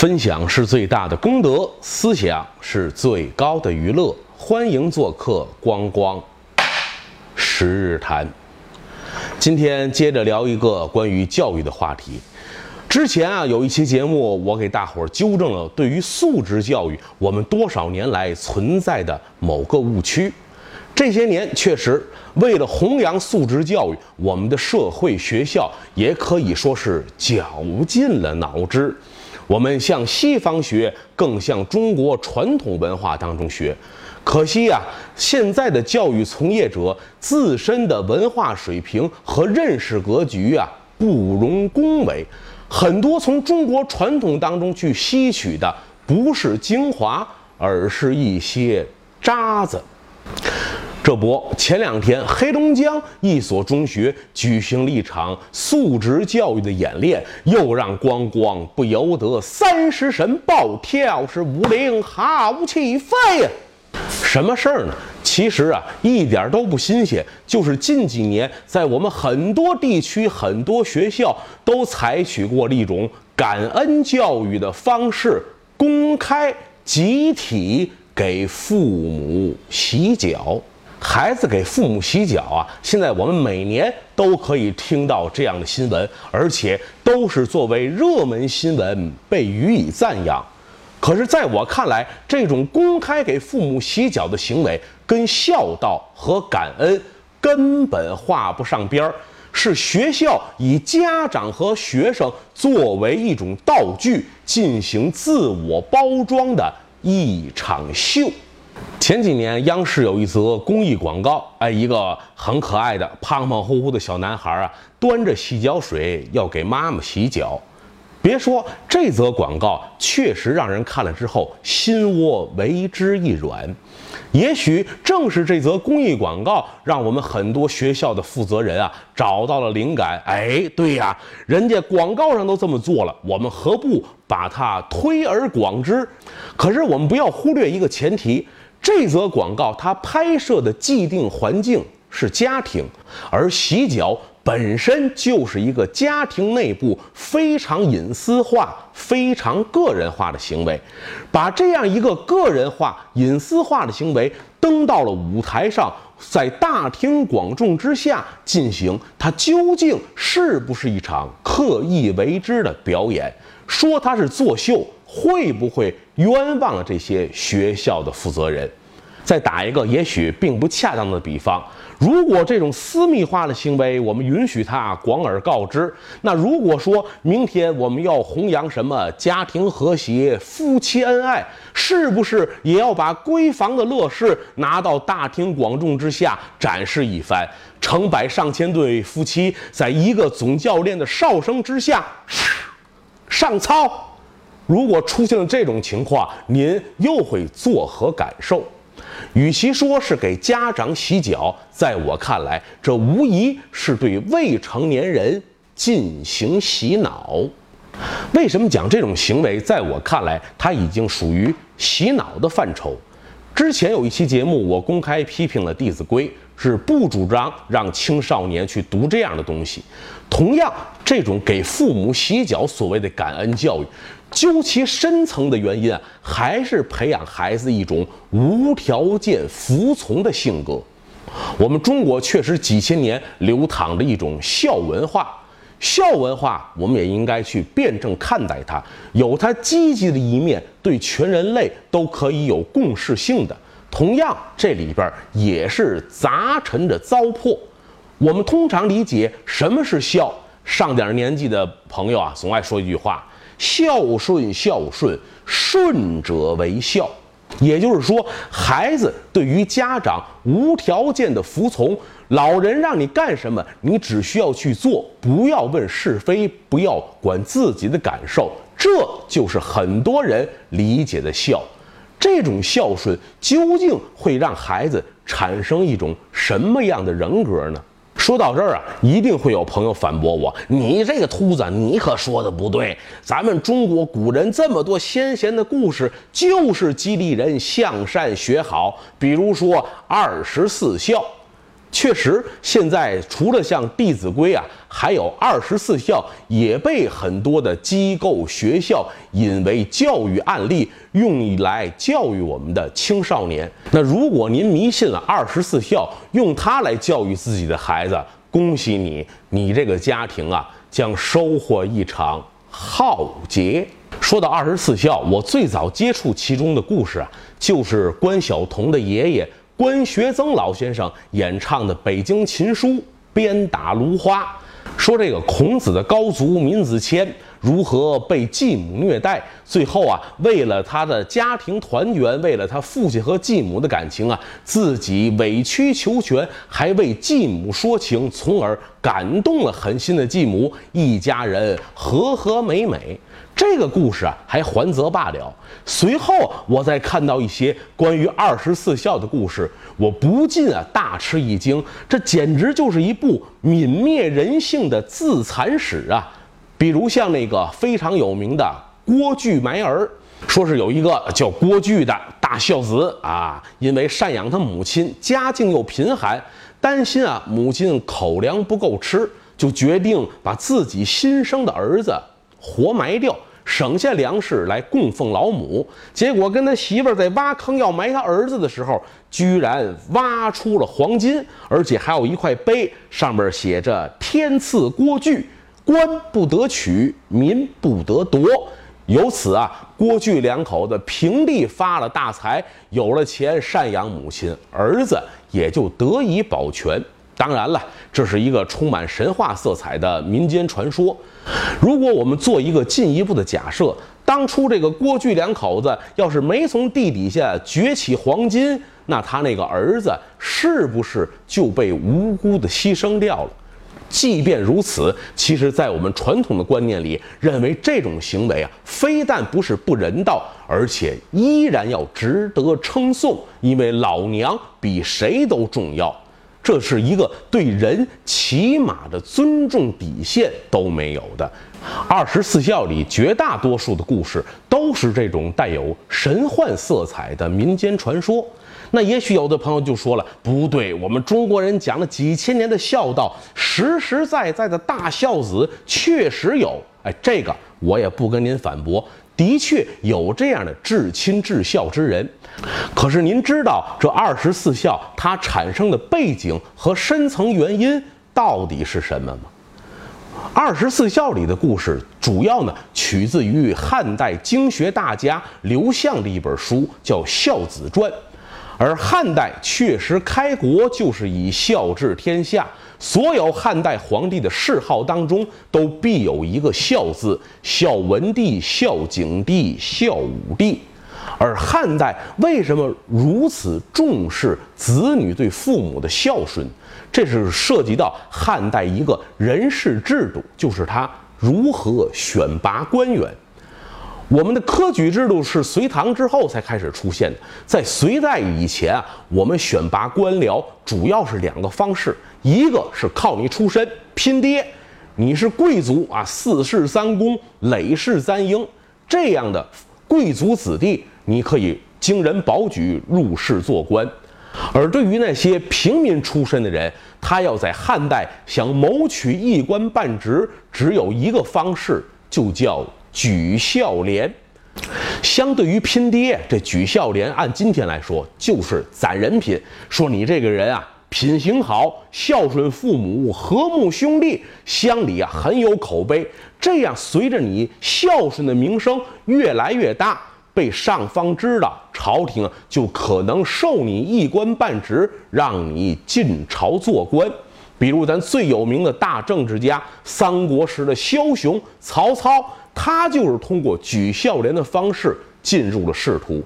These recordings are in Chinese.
分享是最大的功德，思想是最高的娱乐。欢迎做客光光十日谈。今天接着聊一个关于教育的话题。之前啊，有一期节目，我给大伙儿纠正了对于素质教育我们多少年来存在的某个误区。这些年确实为了弘扬素质教育，我们的社会学校也可以说是绞尽了脑汁。我们向西方学，更向中国传统文化当中学。可惜呀，现在的教育从业者自身的文化水平和认识格局啊，不容恭维。很多从中国传统当中去吸取的，不是精华，而是一些渣子。这不，前两天黑龙江一所中学举行了一场素质教育的演练，又让光光不由得三十神暴跳，是武林好气飞呀！什么事儿呢？其实啊，一点都不新鲜，就是近几年在我们很多地区、很多学校都采取过了一种感恩教育的方式，公开集体给父母洗脚。孩子给父母洗脚啊！现在我们每年都可以听到这样的新闻，而且都是作为热门新闻被予以赞扬。可是，在我看来，这种公开给父母洗脚的行为，跟孝道和感恩根本画不上边儿，是学校以家长和学生作为一种道具进行自我包装的一场秀。前几年，央视有一则公益广告，哎，一个很可爱的胖胖乎乎的小男孩啊，端着洗脚水要给妈妈洗脚。别说这则广告确实让人看了之后心窝为之一软。也许正是这则公益广告，让我们很多学校的负责人啊找到了灵感。哎，对呀，人家广告上都这么做了，我们何不把它推而广之？可是我们不要忽略一个前提。这则广告它拍摄的既定环境是家庭，而洗脚本身就是一个家庭内部非常隐私化、非常个人化的行为。把这样一个个人化、隐私化的行为登到了舞台上，在大庭广众之下进行，它究竟是不是一场刻意为之的表演？说它是作秀。会不会冤枉了这些学校的负责人？再打一个也许并不恰当的比方，如果这种私密化的行为我们允许它广而告之，那如果说明天我们要弘扬什么家庭和谐、夫妻恩爱，是不是也要把闺房的乐事拿到大庭广众之下展示一番？成百上千对夫妻在一个总教练的哨声之下上操。如果出现了这种情况，您又会作何感受？与其说是给家长洗脚，在我看来，这无疑是对未成年人进行洗脑。为什么讲这种行为？在我看来，它已经属于洗脑的范畴。之前有一期节目，我公开批评了《弟子规》，是不主张让青少年去读这样的东西。同样，这种给父母洗脚所谓的感恩教育。究其深层的原因啊，还是培养孩子一种无条件服从的性格。我们中国确实几千年流淌着一种孝文化，孝文化我们也应该去辩证看待它，有它积极的一面，对全人类都可以有共识性的。同样，这里边也是杂陈着糟粕。我们通常理解什么是孝，上点年纪的朋友啊，总爱说一句话。孝顺，孝顺，顺者为孝。也就是说，孩子对于家长无条件的服从，老人让你干什么，你只需要去做，不要问是非，不要管自己的感受，这就是很多人理解的孝。这种孝顺究竟会让孩子产生一种什么样的人格呢？说到这儿啊，一定会有朋友反驳我：“你这个秃子，你可说的不对。咱们中国古人这么多先贤的故事，就是激励人向善学好。比如说二十四孝，确实，现在除了像《弟子规》啊，还有二十四孝，也被很多的机构、学校引为教育案例，用来教育我们的青少年。那如果您迷信了二十四孝，用它来教育自己的孩子，恭喜你，你这个家庭啊，将收获一场浩劫。说到二十四孝，我最早接触其中的故事啊，就是关晓彤的爷爷。关学增老先生演唱的《北京琴书》，鞭打芦花，说这个孔子的高祖闵子骞如何被继母虐待，最后啊，为了他的家庭团圆，为了他父亲和继母的感情啊，自己委曲求全，还为继母说情，从而感动了狠心的继母，一家人和和美美。这个故事啊，还还则罢了。随后，我再看到一些关于二十四孝的故事，我不禁啊大吃一惊。这简直就是一部泯灭人性的自残史啊！比如像那个非常有名的郭巨埋儿，说是有一个叫郭巨的大孝子啊，因为赡养他母亲，家境又贫寒，担心啊母亲口粮不够吃，就决定把自己新生的儿子活埋掉。省下粮食来供奉老母，结果跟他媳妇在挖坑要埋他儿子的时候，居然挖出了黄金，而且还有一块碑，上面写着“天赐郭巨，官不得取，民不得夺”。由此啊，郭巨两口子平地发了大财，有了钱赡养母亲，儿子也就得以保全。当然了，这是一个充满神话色彩的民间传说。如果我们做一个进一步的假设，当初这个郭巨两口子要是没从地底下掘起黄金，那他那个儿子是不是就被无辜的牺牲掉了？即便如此，其实，在我们传统的观念里，认为这种行为啊，非但不是不人道，而且依然要值得称颂，因为老娘比谁都重要。这是一个对人起码的尊重底线都没有的。二十四孝里绝大多数的故事都是这种带有神幻色彩的民间传说。那也许有的朋友就说了，不对，我们中国人讲了几千年的孝道，实实在在的大孝子确实有。哎，这个我也不跟您反驳。的确有这样的至亲至孝之人，可是您知道这二十四孝它产生的背景和深层原因到底是什么吗？二十四孝里的故事主要呢取自于汉代经学大家刘向的一本书，叫《孝子传》。而汉代确实开国就是以孝治天下，所有汉代皇帝的谥号当中都必有一个“孝”字，孝文帝、孝景帝、孝武帝。而汉代为什么如此重视子女对父母的孝顺？这是涉及到汉代一个人事制度，就是他如何选拔官员。我们的科举制度是隋唐之后才开始出现的，在隋代以前啊，我们选拔官僚主要是两个方式，一个是靠你出身拼爹，你是贵族啊，四世三公、累世三英这样的贵族子弟，你可以经人保举入仕做官；而对于那些平民出身的人，他要在汉代想谋取一官半职，只有一个方式，就叫。举孝廉，相对于拼爹，这举孝廉按今天来说就是攒人品。说你这个人啊，品行好，孝顺父母，和睦兄弟，乡里啊很有口碑。这样随着你孝顺的名声越来越大，被上方知道，朝廷就可能授你一官半职，让你进朝做官。比如咱最有名的大政治家，三国时的枭雄曹操。他就是通过举孝廉的方式进入了仕途。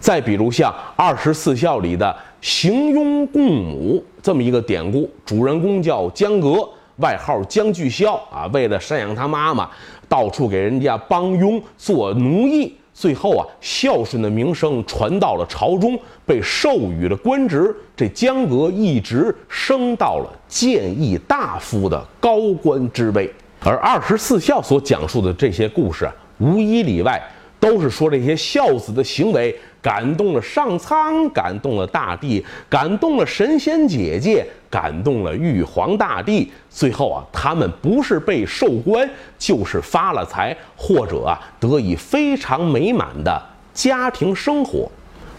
再比如像二十四孝里的行佣供母这么一个典故，主人公叫江革，外号江巨孝啊。为了赡养他妈妈，到处给人家帮佣做奴役，最后啊，孝顺的名声传到了朝中，被授予了官职。这江革一直升到了谏议大夫的高官之位。而二十四孝所讲述的这些故事，无一例外都是说这些孝子的行为感动了上苍，感动了大地，感动了神仙姐姐，感动了玉皇大帝。最后啊，他们不是被授官，就是发了财，或者啊，得以非常美满的家庭生活。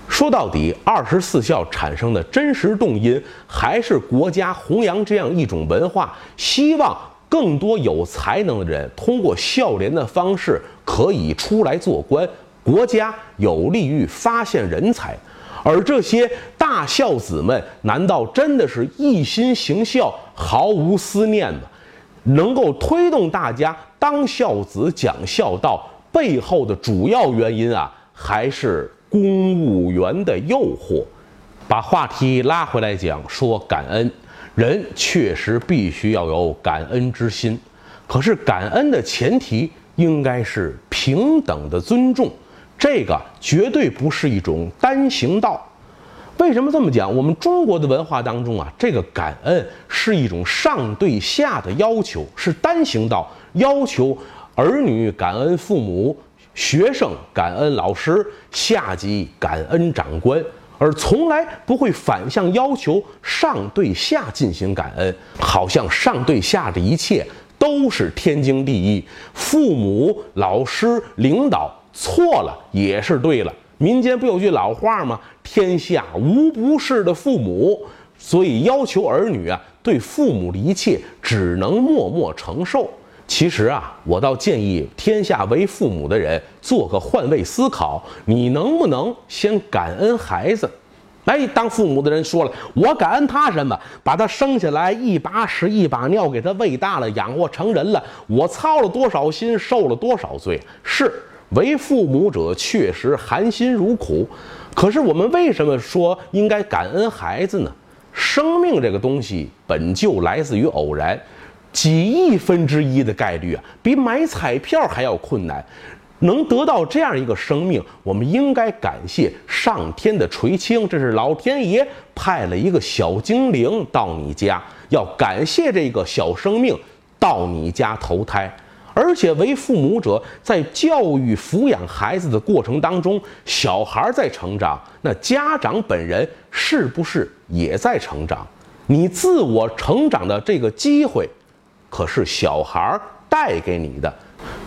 说到底，二十四孝产生的真实动因，还是国家弘扬这样一种文化，希望更多有才能的人通过孝廉的方式可以出来做官，国家有利于发现人才。而这些大孝子们，难道真的是一心行孝、毫无思念吗？能够推动大家当孝子、讲孝道背后的主要原因啊，还是公务员的诱惑。把话题拉回来讲，说感恩，人确实必须要有感恩之心。可是感恩的前提应该是平等的尊重。这个绝对不是一种单行道。为什么这么讲？我们中国的文化当中啊，这个感恩是一种上对下的要求，是单行道，要求儿女感恩父母，学生感恩老师，下级感恩长官，而从来不会反向要求上对下进行感恩，好像上对下的一切都是天经地义，父母、老师、领导。错了也是对了。民间不有句老话吗？天下无不是的父母，所以要求儿女啊，对父母的一切只能默默承受。其实啊，我倒建议天下为父母的人做个换位思考：你能不能先感恩孩子？哎，当父母的人说了，我感恩他什么？把他生下来一把屎一把尿给他喂大了，养活成人了，我操了多少心，受了多少罪？是。为父母者确实含辛茹苦，可是我们为什么说应该感恩孩子呢？生命这个东西本就来自于偶然，几亿分之一的概率啊，比买彩票还要困难。能得到这样一个生命，我们应该感谢上天的垂青，这是老天爷派了一个小精灵到你家，要感谢这个小生命到你家投胎。而且为父母者在教育抚养孩子的过程当中，小孩在成长，那家长本人是不是也在成长？你自我成长的这个机会，可是小孩带给你的。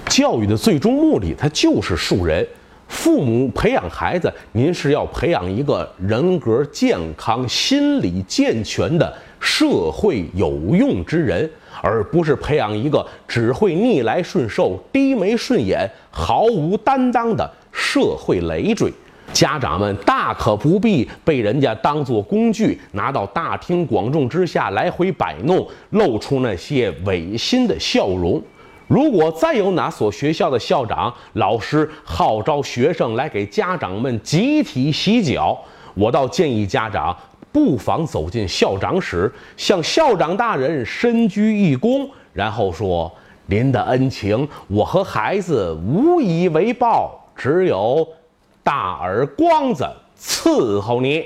教育的最终目的，它就是树人。父母培养孩子，您是要培养一个人格健康、心理健全的社会有用之人。而不是培养一个只会逆来顺受、低眉顺眼、毫无担当的社会累赘。家长们大可不必被人家当作工具，拿到大庭广众之下来回摆弄，露出那些违心的笑容。如果再有哪所学校的校长、老师号召学生来给家长们集体洗脚，我倒建议家长。不妨走进校长室，向校长大人深鞠一躬，然后说：“您的恩情，我和孩子无以为报，只有大耳光子伺候你。”